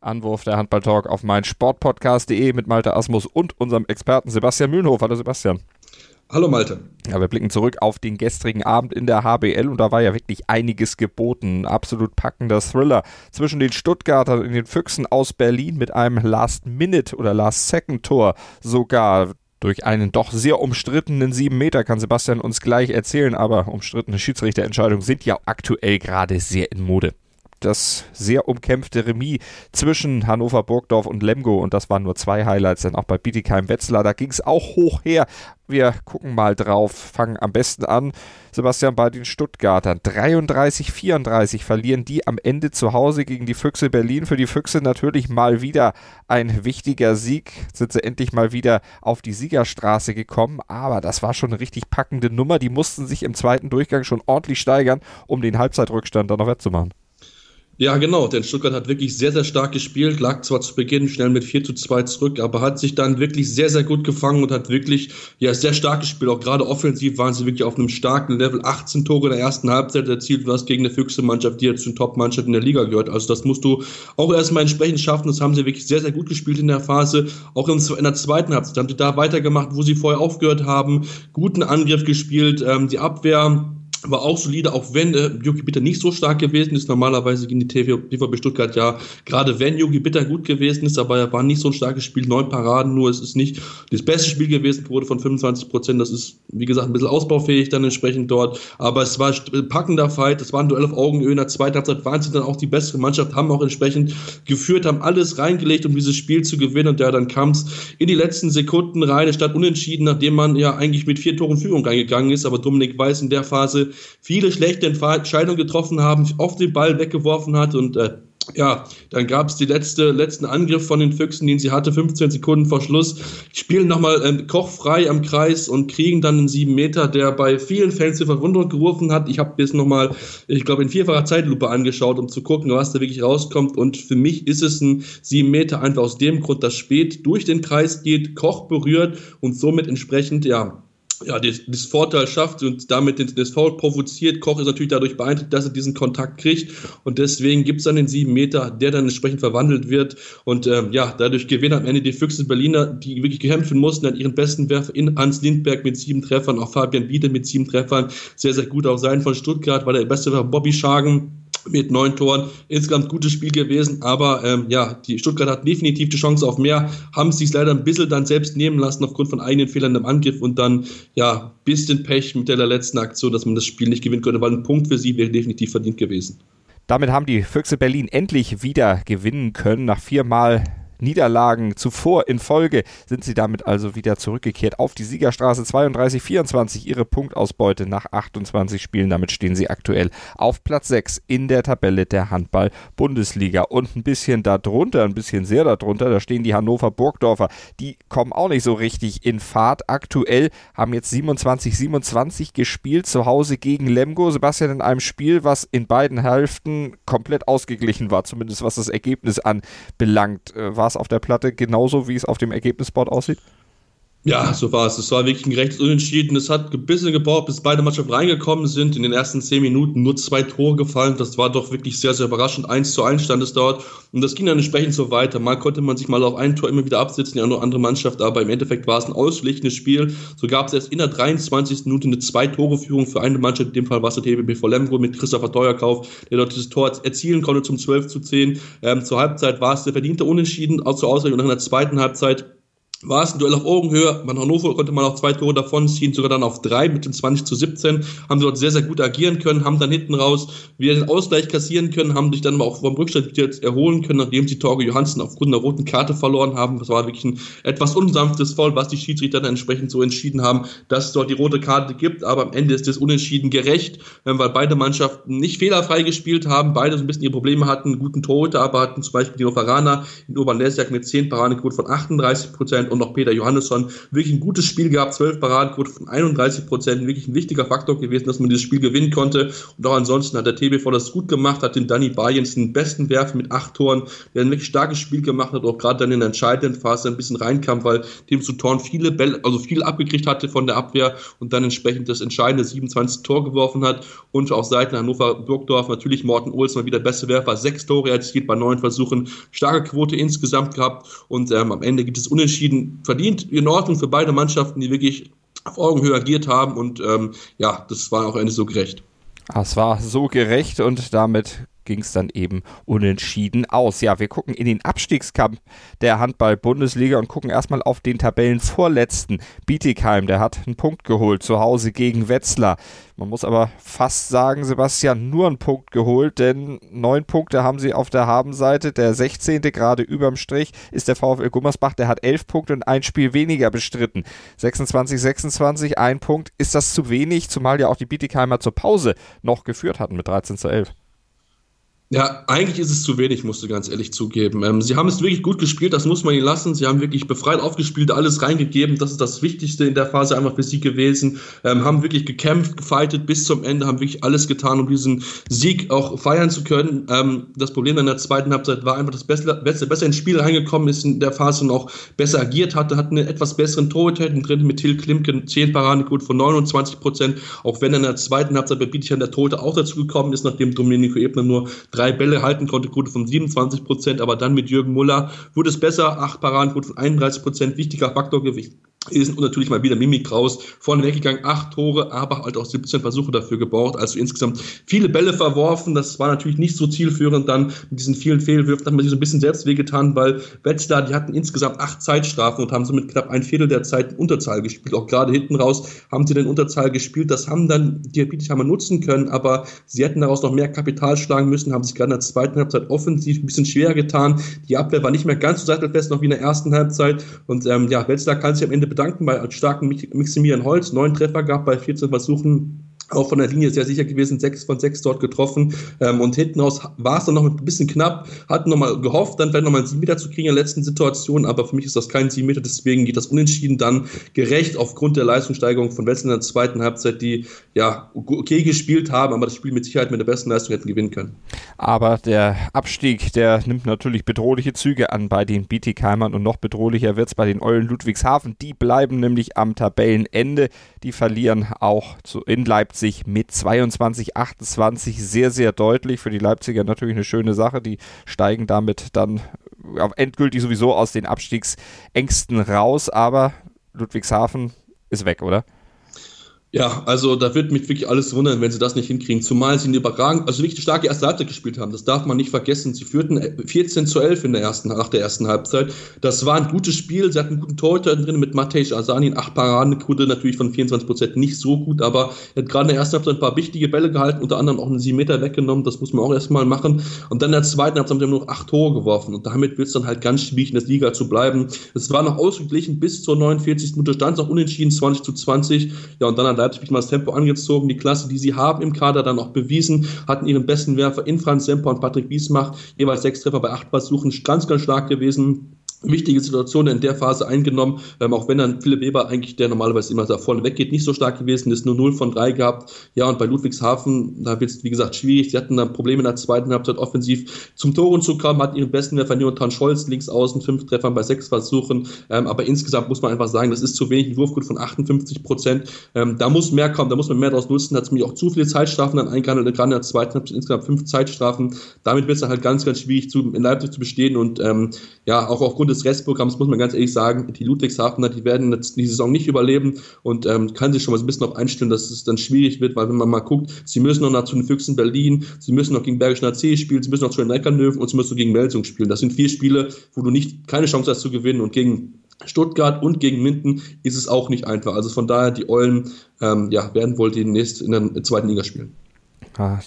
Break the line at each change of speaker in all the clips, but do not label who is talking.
Anwurf der Handball-Talk auf meinsportpodcast.de mit Malte Asmus und unserem Experten Sebastian Mühlenhof. Hallo Sebastian.
Hallo Malte.
Ja, wir blicken zurück auf den gestrigen Abend in der HBL und da war ja wirklich einiges geboten. Ein absolut packender Thriller zwischen den Stuttgartern und den Füchsen aus Berlin mit einem Last-Minute oder Last-Second-Tor sogar. Durch einen doch sehr umstrittenen 7 Meter kann Sebastian uns gleich erzählen, aber umstrittene Schiedsrichterentscheidungen sind ja aktuell gerade sehr in Mode das sehr umkämpfte Remis zwischen Hannover Burgdorf und Lemgo und das waren nur zwei Highlights, denn auch bei Bietigheim-Wetzlar, da ging es auch hoch her. Wir gucken mal drauf, fangen am besten an, Sebastian, bei den Stuttgartern. 33-34 verlieren die am Ende zu Hause gegen die Füchse Berlin. Für die Füchse natürlich mal wieder ein wichtiger Sieg. Sind sie endlich mal wieder auf die Siegerstraße gekommen, aber das war schon eine richtig packende Nummer. Die mussten sich im zweiten Durchgang schon ordentlich steigern, um den Halbzeitrückstand dann noch wettzumachen.
Ja, genau, denn Stuttgart hat wirklich sehr, sehr stark gespielt, lag zwar zu Beginn schnell mit 4 zu 2 zurück, aber hat sich dann wirklich sehr, sehr gut gefangen und hat wirklich ja, sehr stark gespielt. Auch gerade offensiv waren sie wirklich auf einem starken Level. 18 Tore in der ersten Halbzeit erzielt, was gegen eine Füchse-Mannschaft, die jetzt zur Top-Mannschaft in der Liga gehört. Also das musst du auch erstmal entsprechend schaffen. Das haben sie wirklich sehr, sehr gut gespielt in der Phase. Auch in der zweiten Halbzeit haben sie da weitergemacht, wo sie vorher aufgehört haben. Guten Angriff gespielt. Ähm, die Abwehr war auch solide, auch wenn äh, Yuki Bitter nicht so stark gewesen ist. Normalerweise ging die TVB Stuttgart ja, gerade wenn Yuki Bitter gut gewesen ist, aber er war nicht so ein starkes Spiel, neun Paraden, nur es ist nicht das beste Spiel gewesen, wurde von 25 Prozent, das ist, wie gesagt, ein bisschen ausbaufähig dann entsprechend dort, aber es war ein packender Fight, es war ein Duell auf Augenhöhe, in der zweiten Halbzeit waren sie dann auch die bessere Mannschaft, haben auch entsprechend geführt, haben alles reingelegt, um dieses Spiel zu gewinnen. Und ja, dann kam es in die letzten Sekunden rein, statt unentschieden, nachdem man ja eigentlich mit vier Toren Führung eingegangen ist, aber Dominik Weiß in der Phase viele schlechte Entscheidungen getroffen haben, oft den Ball weggeworfen hat und äh, ja, dann gab es die letzte, letzten Angriff von den Füchsen, den sie hatte, 15 Sekunden vor Schluss. Spielen nochmal äh, Koch frei am Kreis und kriegen dann einen 7 Meter, der bei vielen Fans zur Verwunderung gerufen hat. Ich habe jetzt nochmal, ich glaube, in vierfacher Zeitlupe angeschaut, um zu gucken, was da wirklich rauskommt. Und für mich ist es ein 7 Meter einfach aus dem Grund, dass Spät durch den Kreis geht, Koch berührt und somit entsprechend, ja, ja, das, das Vorteil schafft und damit das Foul provoziert. Koch ist natürlich dadurch beeinträchtigt, dass er diesen Kontakt kriegt und deswegen gibt es dann den sieben Meter, der dann entsprechend verwandelt wird und ähm, ja, dadurch gewinnen am Ende die Füchse Berliner, die wirklich kämpfen mussten, an ihren besten Werfer in Hans Lindberg mit sieben Treffern, auch Fabian Biede mit sieben Treffern, sehr, sehr gut. Auch sein von Stuttgart war der beste Werfer Bobby Schagen mit neun Toren. Insgesamt gutes Spiel gewesen, aber ähm, ja, die Stuttgart hat definitiv die Chance auf mehr, haben sich leider ein bisschen dann selbst nehmen lassen aufgrund von eigenen Fehlern im Angriff und dann ja, bisschen Pech mit der letzten Aktion, dass man das Spiel nicht gewinnen könnte, weil ein Punkt für sie wäre definitiv verdient gewesen.
Damit haben die Füchse Berlin endlich wieder gewinnen können nach viermal Niederlagen zuvor in Folge sind sie damit also wieder zurückgekehrt auf die Siegerstraße 32-24. Ihre Punktausbeute nach 28 Spielen. Damit stehen sie aktuell auf Platz 6 in der Tabelle der Handball-Bundesliga. Und ein bisschen darunter, ein bisschen sehr darunter, da stehen die Hannover Burgdorfer. Die kommen auch nicht so richtig in Fahrt. Aktuell haben jetzt 27-27 gespielt zu Hause gegen Lemgo. Sebastian in einem Spiel, was in beiden Hälften komplett ausgeglichen war, zumindest was das Ergebnis anbelangt. Äh, war es auf der Platte genauso, wie es auf dem Ergebnisboard aussieht?
Ja, so war es. Es war wirklich ein gerechtes Unentschieden. Es hat ein bisschen gebraucht, bis beide Mannschaften reingekommen sind. In den ersten zehn Minuten nur zwei Tore gefallen. Das war doch wirklich sehr, sehr überraschend. Eins zu eins stand es dort. Und das ging dann entsprechend so weiter. Mal konnte man sich mal auf ein Tor immer wieder absitzen, die andere Mannschaft. Aber im Endeffekt war es ein ausgeglichenes Spiel. So gab es erst in der 23. Minute eine Zwei-Tore-Führung für eine Mannschaft. In dem Fall war es der vor Lemgo mit Christopher Teuerkauf, der dort dieses Tor erzielen konnte zum 12 zu 10. Ähm, zur Halbzeit war es der verdiente Unentschieden, auch zur Ausgleich. Und nach der zweiten Halbzeit war es ein Duell auf Augenhöhe. Bei Hannover konnte man auch zwei Tore davon ziehen, sogar dann auf drei mit den 20 zu 17. Haben sie dort sehr, sehr gut agieren können, haben dann hinten raus wieder den Ausgleich kassieren können, haben sich dann auch vom Rückstand wieder erholen können, nachdem sie Torge Johansen aufgrund einer roten Karte verloren haben. Das war wirklich ein etwas unsanftes Foul, was die Schiedsrichter dann entsprechend so entschieden haben, dass es dort die rote Karte gibt. Aber am Ende ist das unentschieden gerecht, weil beide Mannschaften nicht fehlerfrei gespielt haben, beide so ein bisschen ihre Probleme hatten, einen guten Torhüter, aber hatten zum Beispiel Dino Farana in Oberlesjak mit 10 Paradequote von 38 Prozent und noch Peter Johannesson wirklich ein gutes Spiel gehabt, 12 Paradenquote von 31 Prozent, wirklich ein wichtiger Faktor gewesen, dass man dieses Spiel gewinnen konnte. Und auch ansonsten hat der TBV das gut gemacht, hat den Danny Bayens den besten Werfer mit acht Toren, der ein wirklich starkes Spiel gemacht hat, auch gerade dann in der entscheidenden Phase ein bisschen reinkam, weil Team zu Torn viele Bälle, also viel abgekriegt hatte von der Abwehr und dann entsprechend das entscheidende 27 Tor geworfen hat. Und auf Seiten Hannover Burgdorf natürlich Morten Olsen mal wieder beste Werfer, sechs Tore erzielt bei neun Versuchen, starke Quote insgesamt gehabt und ähm, am Ende gibt es unentschieden verdient in Ordnung für beide Mannschaften, die wirklich auf Augenhöhe agiert haben und ähm, ja, das war auch Ende so gerecht.
Es war so gerecht und damit ging es dann eben unentschieden aus. Ja, wir gucken in den Abstiegskampf der Handball-Bundesliga und gucken erstmal auf den Tabellenvorletzten. Bietigheim, der hat einen Punkt geholt zu Hause gegen Wetzlar. Man muss aber fast sagen, Sebastian, nur einen Punkt geholt, denn neun Punkte haben sie auf der Habenseite. Der 16. gerade überm Strich ist der VfL Gummersbach, der hat elf Punkte und ein Spiel weniger bestritten. 26, 26, ein Punkt. Ist das zu wenig, zumal ja auch die Bietigheimer zur Pause noch geführt hatten mit 13 zu 11?
Ja, eigentlich ist es zu wenig, musst du ganz ehrlich zugeben. Ähm, sie haben es wirklich gut gespielt, das muss man ihnen lassen. Sie haben wirklich befreit aufgespielt, alles reingegeben. Das ist das Wichtigste in der Phase einfach für sie gewesen. Ähm, haben wirklich gekämpft, gefeitet bis zum Ende, haben wirklich alles getan, um diesen Sieg auch feiern zu können. Ähm, das Problem in der zweiten Halbzeit war einfach, dass besser, besser, besser ins Spiel reingekommen ist in der Phase und auch besser agiert hatte, hat einen etwas besseren Torhüter drin mit Till Klimken, 10 Paradenquote von 29 Prozent, auch wenn in der zweiten Halbzeit bei Bietigheim der Torhüter auch dazu gekommen ist, nachdem Domenico Ebner nur drei Bälle halten konnte, Quote von 27 Prozent, aber dann mit Jürgen Muller wurde es besser, acht Paradenquote von 31 Prozent, wichtiger Faktor ist und natürlich mal wieder Mimi Kraus vorne weggegangen, acht Tore, aber halt auch 17 Versuche dafür gebraucht, also insgesamt viele Bälle verworfen, das war natürlich nicht so zielführend dann mit diesen vielen Fehlwürfen, da hat man sich so ein bisschen selbst wehgetan, weil Wetzlar, die hatten insgesamt acht Zeitstrafen und haben somit knapp ein Viertel der Zeit in Unterzahl gespielt, auch gerade hinten raus haben sie den Unterzahl gespielt, das haben dann die Bietighammer nutzen können, aber sie hätten daraus noch mehr Kapital schlagen müssen, haben sich gerade in der zweiten Halbzeit offensiv ein bisschen schwer getan, die Abwehr war nicht mehr ganz so sattelfest noch wie in der ersten Halbzeit. Und ähm, ja, Wetzlar kann sich am Ende bedanken bei starken Maximilian Holz, neun Treffer gehabt bei 14 Versuchen auch von der Linie sehr sicher gewesen, sechs von sechs dort getroffen. Ähm, und hinten raus war es dann noch ein bisschen knapp, hatten nochmal gehofft, dann vielleicht nochmal einen sieben Meter zu kriegen in der letzten Situation, aber für mich ist das kein sieben Meter, deswegen geht das unentschieden dann gerecht aufgrund der Leistungssteigerung von Wetzlar in der zweiten Halbzeit, die ja okay gespielt haben, aber das Spiel mit Sicherheit mit der besten Leistung hätten gewinnen können.
Aber der Abstieg, der nimmt natürlich bedrohliche Züge an bei den Bietigheimern und noch bedrohlicher wird es bei den Eulen Ludwigshafen. Die bleiben nämlich am Tabellenende, die verlieren auch zu, in Leipzig Leipzig mit 22, 28 sehr, sehr deutlich. Für die Leipziger natürlich eine schöne Sache. Die steigen damit dann endgültig sowieso aus den Abstiegsängsten raus. Aber Ludwigshafen ist weg, oder?
Ja, also da wird mich wirklich alles wundern, wenn sie das nicht hinkriegen. Zumal sie eine überragend, also wirklich starke erste Halbzeit gespielt haben. Das darf man nicht vergessen. Sie führten 14 zu 11 in der ersten, nach der ersten Halbzeit. Das war ein gutes Spiel. Sie hatten einen guten Torhüter drin mit Matej Asani in acht Paradenquote, natürlich von 24 Prozent nicht so gut, aber er hat gerade in der ersten Halbzeit ein paar wichtige Bälle gehalten, unter anderem auch einen 7 Meter weggenommen. Das muss man auch erstmal machen. Und dann in der zweiten Halbzeit haben sie nur noch acht Tore geworfen. Und damit wird es dann halt ganz schwierig, in der Liga zu bleiben. Es war noch ausgeglichen bis zur 49. Minute, stand auch unentschieden, 20 zu 20. Ja, und dann hat Leipzig mal das Tempo angezogen, die Klasse, die sie haben im Kader dann auch bewiesen, hatten ihren besten Werfer in Franz Semper und Patrick Wiesmach, jeweils sechs Treffer bei acht Versuchen, ganz, ganz stark gewesen wichtige Situation in der Phase eingenommen, ähm, auch wenn dann Philipp Weber eigentlich, der normalerweise immer da vorne weggeht, nicht so stark gewesen ist, nur 0 von 3 gehabt. Ja, und bei Ludwigshafen, da wird es, wie gesagt, schwierig. Sie hatten dann Probleme in der zweiten Halbzeit offensiv zum Toren zu kommen, hatten ihren besten Werfer Jonathan Scholz links außen, fünf Treffern bei sechs Versuchen. Ähm, aber insgesamt muss man einfach sagen, das ist zu wenig, ein Wurfgut von 58 Prozent. Ähm, da muss mehr kommen, da muss man mehr daraus nutzen. Hat es mir auch zu viele Zeitstrafen dann eingehandelt, gerade in der zweiten Halbzeit insgesamt fünf Zeitstrafen. Damit wird es dann halt ganz, ganz schwierig zu, in Leipzig zu bestehen und ähm, ja, auch aufgrund des Restprogramms muss man ganz ehrlich sagen, die Ludwigshafener, die werden die Saison nicht überleben und ähm, kann sich schon mal ein bisschen darauf einstellen, dass es dann schwierig wird, weil wenn man mal guckt, sie müssen noch zu den Füchsen Berlin, sie müssen noch gegen Bergischen AC spielen, sie müssen noch zu den Neckernöwen und sie müssen noch gegen Melsung spielen. Das sind vier Spiele, wo du nicht keine Chance hast zu gewinnen und gegen Stuttgart und gegen Minden ist es auch nicht einfach. Also von daher, die Eulen ähm, ja, werden wohl demnächst in der zweiten Liga spielen.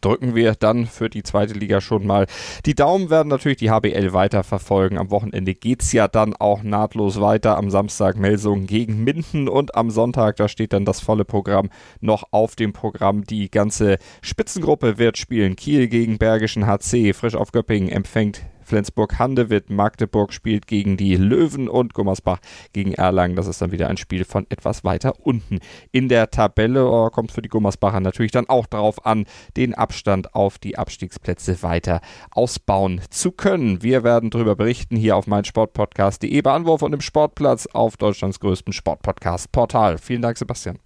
Drücken wir dann für die zweite Liga schon mal. Die Daumen werden natürlich die HBL weiterverfolgen. Am Wochenende geht es ja dann auch nahtlos weiter. Am Samstag Melsungen gegen Minden und am Sonntag, da steht dann das volle Programm noch auf dem Programm. Die ganze Spitzengruppe wird spielen. Kiel gegen Bergischen HC, frisch auf Göppingen empfängt Flensburg-Handewitt, Magdeburg spielt gegen die Löwen und Gummersbach gegen Erlangen. Das ist dann wieder ein Spiel von etwas weiter unten in der Tabelle. Oh, kommt für die Gummersbacher natürlich dann auch darauf an, den Abstand auf die Abstiegsplätze weiter ausbauen zu können. Wir werden darüber berichten hier auf meinsportpodcast.de bei Anwurf und im Sportplatz auf Deutschlands größten Sportpodcast-Portal. Vielen Dank, Sebastian.